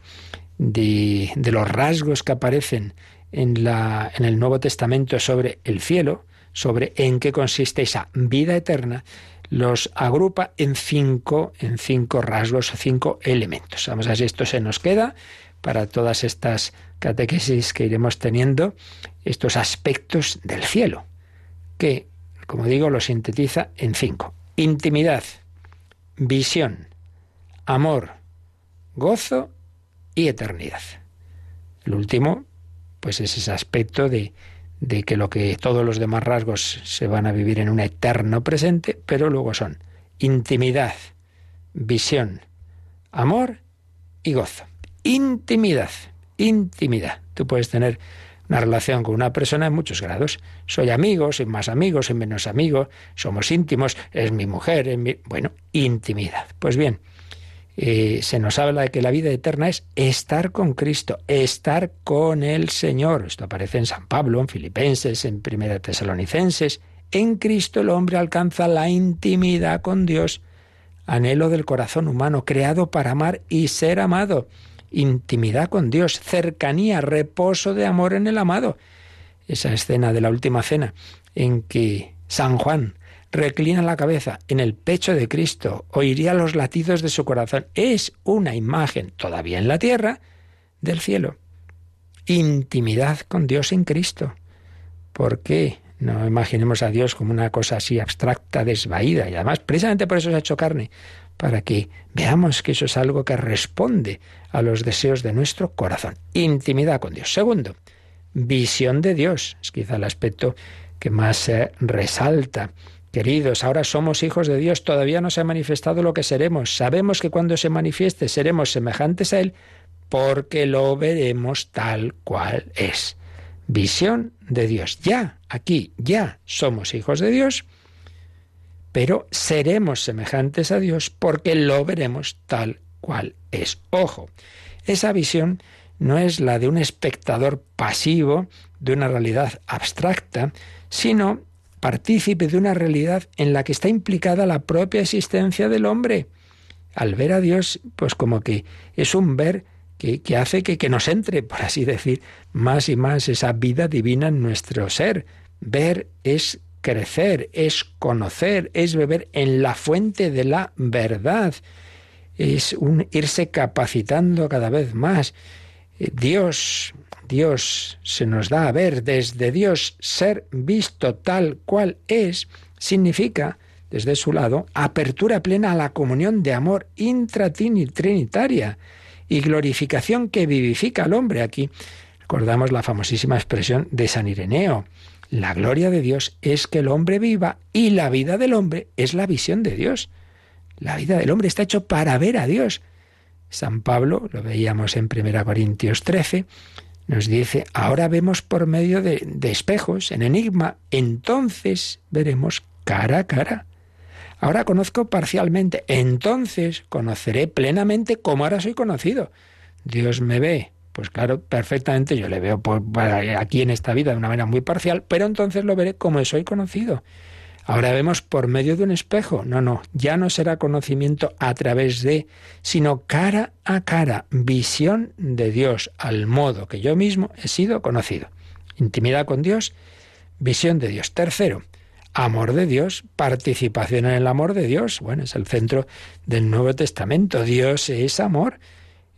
de, los rasgos que aparecen en, la, en el Nuevo Testamento sobre el cielo, sobre en qué consiste esa vida eterna, los agrupa en cinco, en cinco rasgos, cinco elementos. Vamos a ver si esto se nos queda para todas estas catequesis que iremos teniendo, estos aspectos del cielo, que, como digo, lo sintetiza en cinco. Intimidad, visión, amor, gozo y eternidad. El último, pues es ese aspecto de de que lo que todos los demás rasgos se van a vivir en un eterno presente, pero luego son intimidad, visión, amor y gozo. Intimidad, intimidad. Tú puedes tener una relación con una persona en muchos grados. Soy amigo, soy más amigo, soy menos amigo, somos íntimos, es mi mujer, es mi... bueno, intimidad. Pues bien, eh, se nos habla de que la vida eterna es estar con Cristo, estar con el Señor. Esto aparece en San Pablo, en Filipenses, en Primera Tesalonicenses. En Cristo el hombre alcanza la intimidad con Dios, anhelo del corazón humano, creado para amar y ser amado. Intimidad con Dios, cercanía, reposo de amor en el amado. Esa escena de la última cena en que San Juan reclina la cabeza en el pecho de Cristo, oiría los latidos de su corazón. Es una imagen, todavía en la tierra, del cielo. Intimidad con Dios en Cristo. ¿Por qué? No imaginemos a Dios como una cosa así abstracta, desvaída. Y además, precisamente por eso se ha hecho carne, para que veamos que eso es algo que responde a los deseos de nuestro corazón. Intimidad con Dios. Segundo, visión de Dios. Es quizá el aspecto que más se resalta Queridos, ahora somos hijos de Dios, todavía no se ha manifestado lo que seremos. Sabemos que cuando se manifieste seremos semejantes a Él porque lo veremos tal cual es. Visión de Dios. Ya, aquí, ya somos hijos de Dios, pero seremos semejantes a Dios porque lo veremos tal cual es. Ojo, esa visión no es la de un espectador pasivo de una realidad abstracta, sino partícipe de una realidad en la que está implicada la propia existencia del hombre. Al ver a Dios, pues como que es un ver que, hace que, que nos entre, por así decir, más y más esa vida divina en nuestro ser. Ver es crecer, es conocer, es beber en la fuente de la verdad, es irse capacitando cada vez más. Eh, Dios Dios se nos da a ver desde Dios ser visto tal cual es, significa, desde su lado, apertura plena a la comunión de amor intratrinitaria y glorificación que vivifica al hombre. Aquí recordamos la famosísima expresión de San Ireneo. La gloria de Dios es que el hombre viva y la vida del hombre es la visión de Dios. La vida del hombre está hecho para ver a Dios. San Pablo, lo veíamos en 1 Corintios 13, nos dice, ahora vemos por medio de, espejos, en enigma, entonces veremos cara a cara. Ahora conozco parcialmente, entonces conoceré plenamente como ahora soy conocido. Dios me ve, pues claro, perfectamente yo le veo por, aquí en esta vida de una manera muy parcial, pero entonces lo veré como soy conocido. Ahora vemos por medio de un espejo. No, no, ya no será conocimiento a través de, sino cara a cara, visión de Dios, al modo que yo mismo he sido conocido. Intimidad con Dios, visión de Dios. Tercero, amor de Dios, participación en el amor de Dios. Bueno, es el centro del Nuevo Testamento. Dios es amor,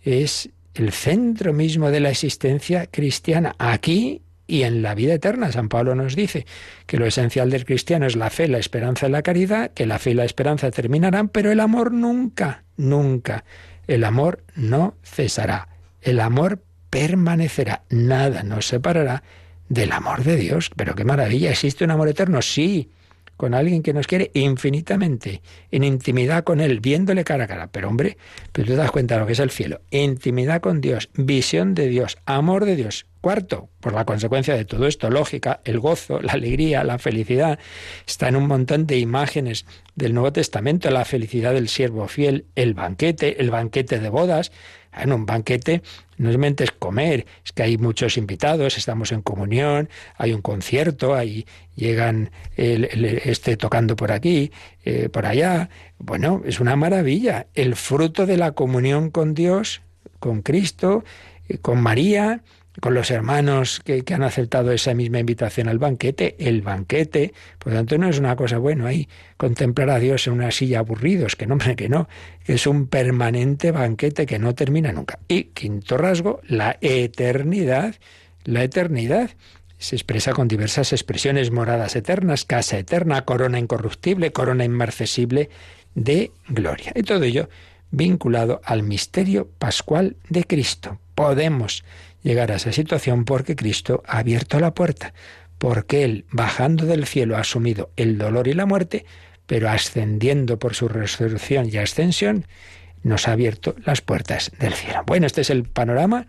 es el centro mismo de la existencia cristiana. Aquí y en la vida eterna. San Pablo nos dice que lo esencial del cristiano es la fe, la esperanza y la caridad, que la fe y la esperanza terminarán, pero el amor nunca, nunca. El amor no cesará. El amor permanecerá. Nada nos separará del amor de Dios. Pero qué maravilla, ¿existe un amor eterno? Sí, con alguien que nos quiere infinitamente, en intimidad con Él, viéndole cara a cara. Pero hombre, pero tú te das cuenta de lo que es el cielo. Intimidad con Dios, visión de Dios, amor de Dios. Cuarto, por la consecuencia de todo esto, lógica, el gozo, la alegría, la felicidad, está en un montón de imágenes del Nuevo Testamento, la felicidad del siervo fiel, el banquete, el banquete de bodas, en un banquete no solamente es comer, es que hay muchos invitados, estamos en comunión, hay un concierto, ahí llegan el, este tocando por aquí, eh, por allá. Bueno, es una maravilla. El fruto de la comunión con Dios, con Cristo, eh, con María, con los hermanos que, han aceptado esa misma invitación al banquete, el banquete, por lo tanto no es una cosa bueno ahí contemplar a Dios en una silla aburridos, que no, que no, es un permanente banquete que no termina nunca. Y quinto rasgo, la eternidad, la eternidad se expresa con diversas expresiones, moradas eternas, casa eterna, corona incorruptible, corona inmarcesible de gloria. Y todo ello vinculado al misterio pascual de Cristo. Podemos llegar a esa situación porque Cristo ha abierto la puerta, porque Él, bajando del cielo, ha asumido el dolor y la muerte, pero ascendiendo por su resurrección y ascensión, nos ha abierto las puertas del cielo. Bueno, este es el panorama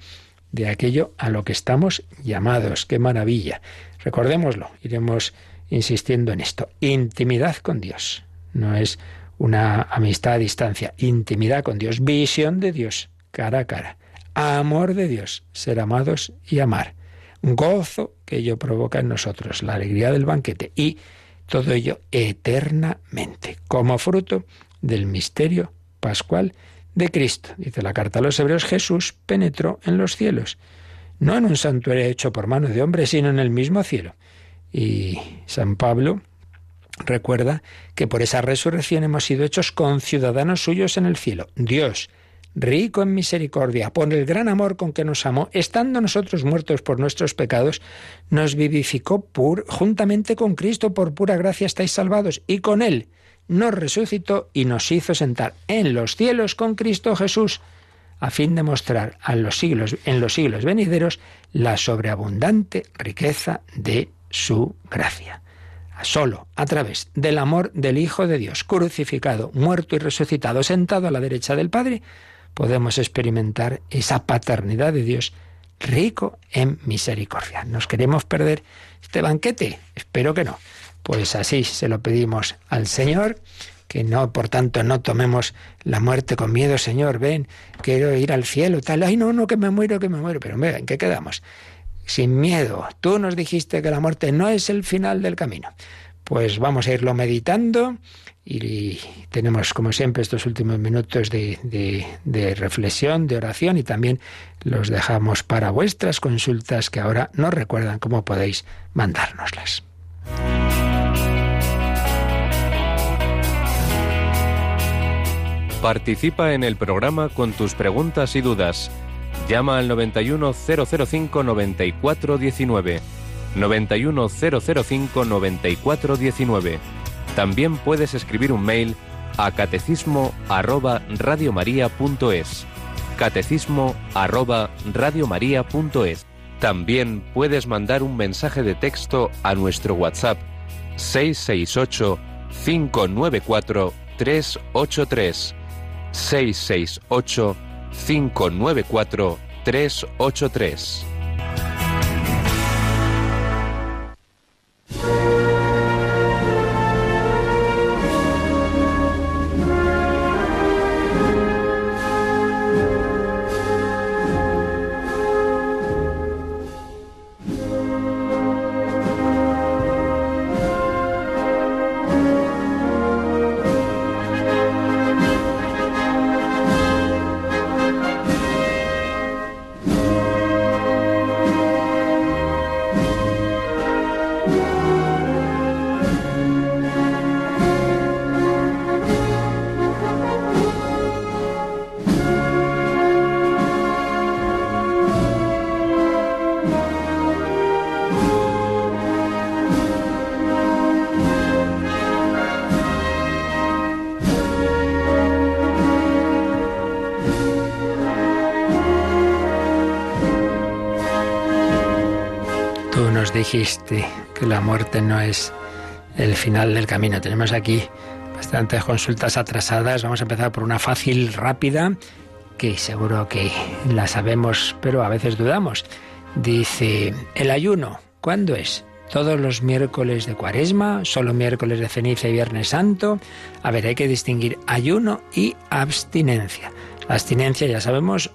de aquello a lo que estamos llamados. ¡Qué maravilla! Recordémoslo, iremos insistiendo en esto. Intimidad con Dios. No es una amistad a distancia, intimidad con Dios, visión de Dios, cara a cara amor de Dios, ser amados y amar. Gozo que ello provoca en nosotros, la alegría del banquete y todo ello eternamente, como fruto del misterio pascual de Cristo. Dice la carta a los hebreos, Jesús penetró en los cielos, no en un santuario hecho por mano de hombre, sino en el mismo cielo. Y San Pablo recuerda que por esa resurrección hemos sido hechos conciudadanos suyos en el cielo. Dios, rico en misericordia, por el gran amor con que nos amó, estando nosotros muertos por nuestros pecados, nos vivificó pur, juntamente con Cristo, por pura gracia estáis salvados, y con Él nos resucitó y nos hizo sentar en los cielos con Cristo Jesús, a fin de mostrar a los siglos, en los siglos venideros la sobreabundante riqueza de su gracia. Solo a través del amor del Hijo de Dios, crucificado, muerto y resucitado, sentado a la derecha del Padre, podemos experimentar esa paternidad de Dios rico en misericordia. ¿Nos queremos perder este banquete? Espero que no. Pues así se lo pedimos al Señor, que no, por tanto, no tomemos la muerte con miedo, Señor, ven, quiero ir al cielo, tal, ay, no, no, que me muero, que me muero, pero ¿en qué quedamos? Sin miedo. Tú nos dijiste que la muerte no es el final del camino. Pues vamos a irlo meditando y tenemos, como siempre, estos últimos minutos de, reflexión, de oración y también los dejamos para vuestras consultas que ahora nos recuerdan cómo podéis mandárnoslas. Participa en el programa con tus preguntas y dudas. Llama al 91005 9419. 91005 9419 también puedes escribir un mail a catecismo arroba radiomaria.es. Catecismo arroba radiomaria.es. También puedes mandar un mensaje de texto a nuestro WhatsApp 668 594 383 668 594 383 dijiste que la muerte no es el final del camino. Tenemos aquí bastantes consultas atrasadas. Vamos a empezar por una fácil, rápida, que seguro que la sabemos, pero a veces dudamos. Dice, el ayuno, ¿cuándo es? Todos los miércoles de cuaresma, solo miércoles de ceniza y viernes santo. A ver, hay que distinguir ayuno y abstinencia. Abstinencia, ya sabemos,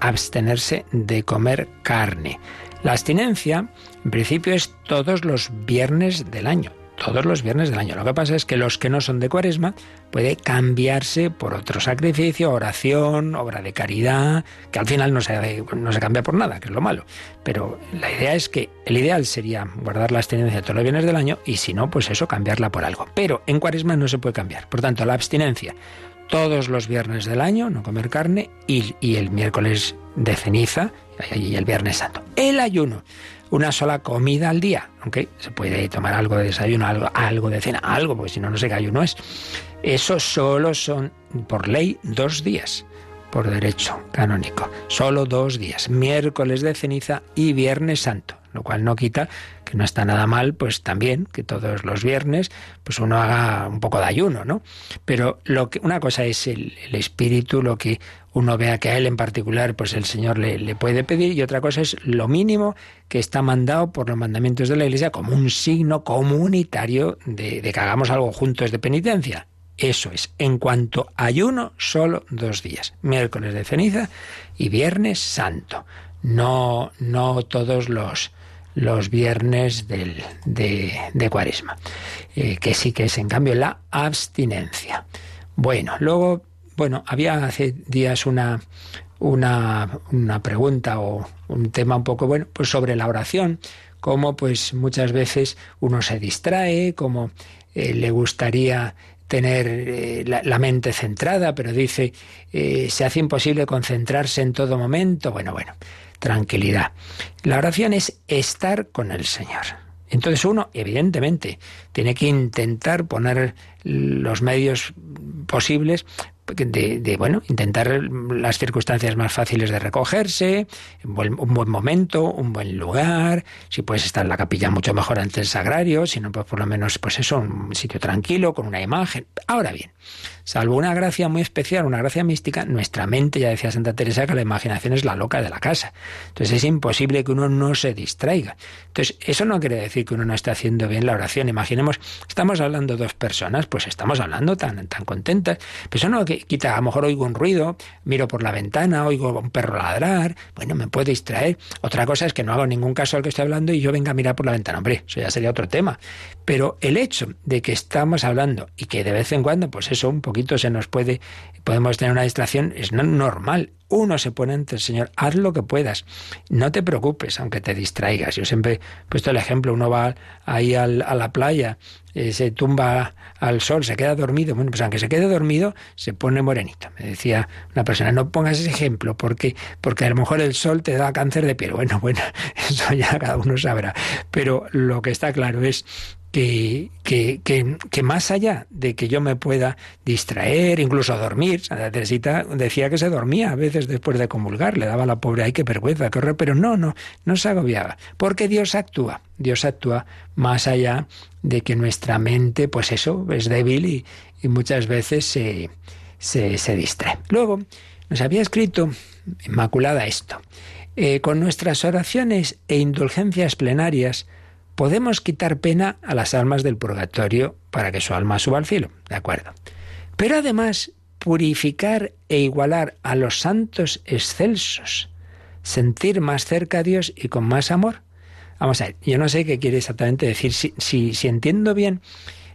abstenerse de comer carne. La abstinencia, en principio, es todos los viernes del año. Todos los viernes del año. Lo que pasa es que los que no son de cuaresma puede cambiarse por otro sacrificio, oración, obra de caridad, que al final no se, no se cambia por nada, que es lo malo. Pero la idea es que el ideal sería guardar la abstinencia todos los viernes del año y si no, pues eso, cambiarla por algo. Pero en cuaresma no se puede cambiar. Por tanto, la abstinencia todos los viernes del año, no comer carne, y, el miércoles de ceniza y el Viernes Santo. El ayuno, una sola comida al día, aunque se puede tomar algo de desayuno, algo, algo de cena, algo, porque si no, no sé qué ayuno es. Eso solo son, por ley, dos días, por derecho canónico. Solo dos días, miércoles de ceniza y Viernes Santo lo cual no quita que no está nada mal, pues también que todos los viernes pues uno haga un poco de ayuno, ¿no? Pero lo que una cosa es el, espíritu, lo que uno vea que a él en particular pues el Señor le, puede pedir y otra cosa es lo mínimo que está mandado por los mandamientos de la Iglesia como un signo comunitario de, que hagamos algo juntos de penitencia. Eso es, en cuanto ayuno, solo dos días, miércoles de ceniza y viernes santo. No, no todos los, los viernes del, de, cuaresma, eh, que sí que es en cambio la abstinencia. Bueno, luego, bueno, había hace días una, una, una pregunta o un tema un poco bueno, pues sobre la oración, como pues muchas veces uno se distrae, como eh, le gustaría tener eh, la, mente centrada, pero dice, se hace imposible concentrarse en todo momento. Bueno, bueno, tranquilidad. La oración es estar con el Señor. Entonces uno, evidentemente, tiene que intentar poner los medios posibles de, bueno, intentar las circunstancias más fáciles de recogerse, un buen, momento, un buen lugar, si puedes estar en la capilla mucho mejor ante el sagrario, si no, pues por lo menos, pues eso, un sitio tranquilo, con una imagen. Ahora bien, salvo una gracia muy especial, una gracia mística, nuestra mente, ya decía Santa Teresa, que la imaginación es la loca de la casa. Entonces es imposible que uno no se distraiga. Entonces, eso no quiere decir que uno no esté haciendo bien la oración. Imaginemos, estamos hablando dos personas, pues estamos hablando tan, tan contentas, pero eso no quita, a lo mejor oigo un ruido, miro por la ventana, oigo un perro ladrar, bueno, me puede distraer. Otra cosa es que no hago ningún caso al que estoy hablando y yo venga a mirar por la ventana. Hombre, eso ya sería otro tema. Pero el hecho de que estamos hablando y que de vez en cuando, pues eso, un poquito se nos puede, podemos tener una distracción, es normal. Uno se pone ante el Señor, haz lo que puedas, no te preocupes, aunque te distraigas. Yo siempre he puesto el ejemplo, uno va ahí a la playa eh, se tumba al sol, se queda dormido. Bueno, pues aunque se quede dormido, se pone morenito. Me decía una persona, no pongas ese ejemplo, porque, porque a lo mejor el sol te da cáncer de piel. Bueno, [LAUGHS] bueno, eso ya cada uno sabrá. Pero lo que está claro es que, que, que, más allá de que yo me pueda distraer, incluso dormir, Santa Teresita decía que se dormía a veces después de comulgar, le daba la pobre, ay, qué vergüenza, qué pero no, no, no se agobiaba, porque Dios actúa, Dios actúa más allá de que nuestra mente, pues eso, es débil y, muchas veces se, se, se distrae. Luego, nos había escrito Inmaculada esto. Eh, con nuestras oraciones e indulgencias plenarias podemos quitar pena a las almas del purgatorio para que su alma suba al cielo. De acuerdo. Pero además, purificar e igualar a los santos excelsos, sentir más cerca a Dios y con más amor. Vamos a ver, yo no sé qué quiere exactamente decir. Si, si, entiendo bien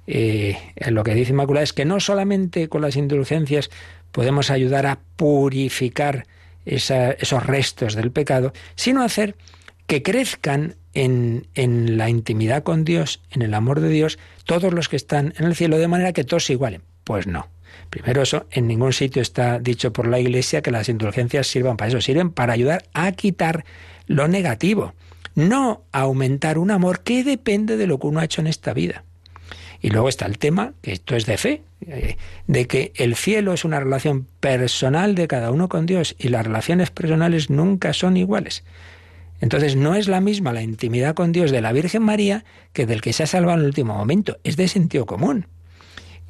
eh, lo que dice Inmaculada, es que no solamente con las indulgencias podemos ayudar a purificar esos restos del pecado, sino hacer que crezcan en, la intimidad con Dios, en el amor de Dios, todos los que están en el cielo, de manera que todos se igualen. Pues no. Primero eso, en ningún sitio está dicho por la Iglesia que las indulgencias sirvan para eso, sirven para ayudar a quitar lo negativo, no aumentar un amor que depende de lo que uno ha hecho en esta vida. Y luego está el tema, que esto es de fe, eh, de que el cielo es una relación personal de cada uno con Dios y las relaciones personales nunca son iguales. Entonces no es la misma la intimidad con Dios de la Virgen María que del que se ha salvado en el último momento. Es de sentido común.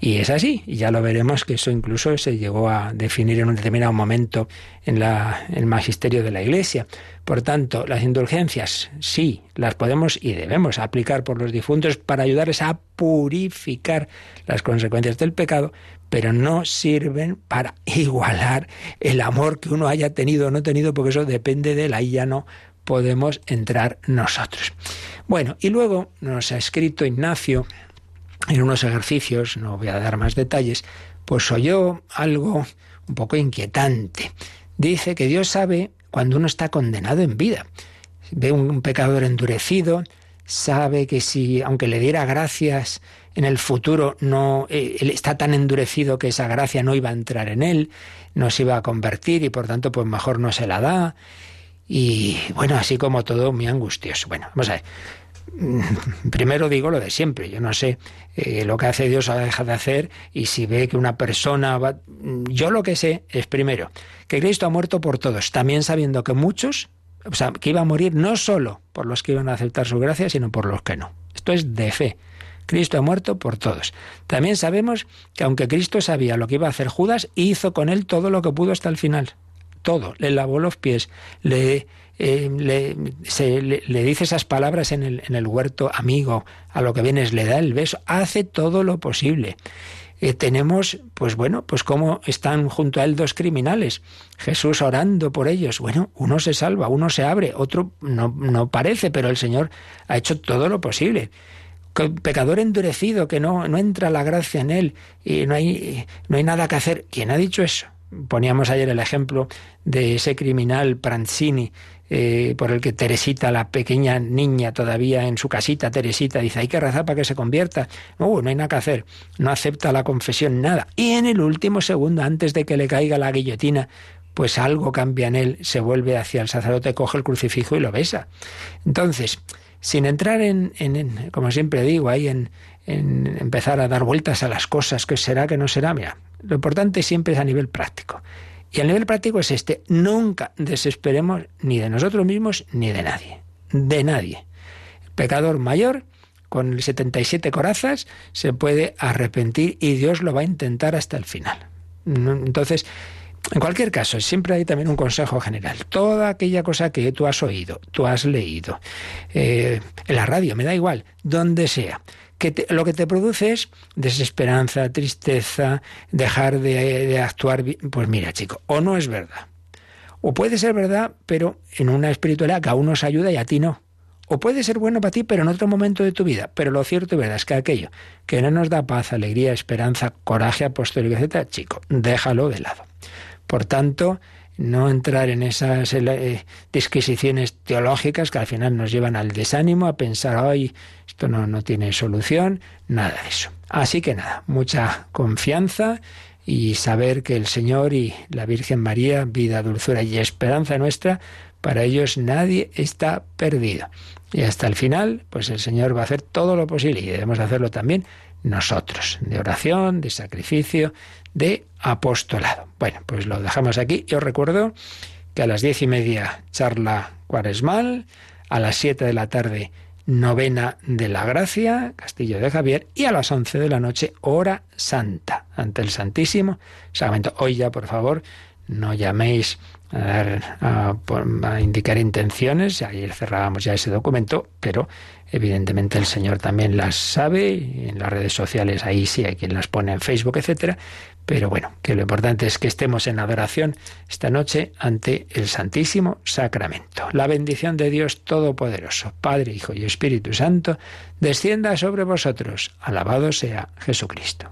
Y es así, y ya lo veremos que eso incluso se llegó a definir en un determinado momento en la, el magisterio de la Iglesia. Por tanto, las indulgencias sí, las podemos y debemos aplicar por los difuntos para ayudarles a purificar las consecuencias del pecado, pero no sirven para [LAUGHS] igualar el amor que uno haya tenido o no tenido, porque eso depende de él, ahí ya no podemos entrar nosotros. Bueno, y luego nos ha escrito Ignacio en unos ejercicios, no voy a dar más detalles, pues oyó algo un poco inquietante. Dice que Dios sabe cuando uno está condenado en vida. Ve un pecador endurecido, sabe que si, aunque le diera gracias en el futuro, no eh, está tan endurecido que esa gracia no iba a entrar en él, no se iba a convertir y por tanto, pues mejor no se la da. Y bueno, así como todo muy angustioso. Bueno, vamos a ver. Mm, [LAUGHS] primero digo lo de siempre, yo no sé eh, lo que hace Dios o deja de hacer y si ve que una persona va... Mm, yo lo que sé es primero que Cristo ha muerto por todos, también sabiendo que muchos, o sea, que iba a morir no solo por los que iban a aceptar su gracia, sino por los que no. Esto es de fe. Cristo ha muerto por todos. También sabemos que aunque Cristo sabía lo que iba a hacer Judas, hizo con él todo lo que pudo hasta el final. Todo. Le lavó los pies, le eh, le, le, dice esas palabras en el, en el huerto, amigo, a lo que vienes, le da el beso, hace todo lo posible. Eh, tenemos, pues bueno, pues cómo están junto a él dos criminales, Jesús orando por ellos. Bueno, uno se salva, uno se abre, otro no, no parece, pero el Señor ha hecho todo lo posible. Pecador endurecido, que no, no entra la gracia en él y no hay, no hay nada que hacer. ¿Quién ha dicho eso? Poníamos ayer el ejemplo de ese criminal Pranzini eh, por el que Teresita, la pequeña niña todavía en su casita, Teresita, dice, hay que rezar para que se convierta. No, no hay nada que hacer. No acepta la confesión, nada. Y en el último segundo, antes de que le caiga la guillotina, pues algo cambia en él, se vuelve hacia el sacerdote, coge el crucifijo y lo besa. Entonces, sin entrar en, en como siempre digo, ahí en, en empezar a dar vueltas a las cosas, que será, que no será, mira, lo importante siempre es a nivel práctico. Y el nivel práctico es este, nunca desesperemos ni de nosotros mismos ni de nadie, de nadie. El pecador mayor, con 77 corazas, se puede arrepentir y Dios lo va a intentar hasta el final. Entonces, en cualquier caso, siempre hay también un consejo general. Toda aquella cosa que tú has oído, tú has leído, eh, en la radio, me da igual, donde sea, que lo que te produce es desesperanza, tristeza, dejar de, de actuar. Pues mira, chico, o no es verdad. O puede ser verdad, pero en una espiritualidad que a unos ayuda y a ti no. O puede ser bueno para ti, pero en otro momento de tu vida. Pero lo cierto y verdad es que aquello que no nos da paz, alegría, esperanza, coraje apostólico, etc., chico, déjalo de lado. Por tanto, no entrar en esas eh, disquisiciones teológicas que al final nos llevan al desánimo, a pensar, ay, esto no, no tiene solución, nada de eso. Así que nada, mucha confianza y saber que el Señor y la Virgen María, vida, dulzura y esperanza nuestra, Para ellos nadie está perdido. Y hasta el final, pues el Señor va a hacer todo lo posible y debemos hacerlo también nosotros, de oración, de sacrificio, de apostolado. Bueno, pues lo dejamos aquí. Yo recuerdo que a las diez y media charla cuaresmal, a las siete de la tarde novena de la gracia, Castillo de Javier, y a las once de la noche hora santa ante el Santísimo Sacramento. Hoy ya, por favor, no llaméis a, a, indicar intenciones, ayer cerrábamos ya ese documento, pero evidentemente el Señor también las sabe, en las redes sociales ahí sí hay quien las pone en Facebook, etcétera, pero bueno, que lo importante es que estemos en adoración esta noche ante el Santísimo Sacramento. La bendición de Dios Todopoderoso, Padre, Hijo y Espíritu Santo, descienda sobre vosotros. Alabado sea Jesucristo.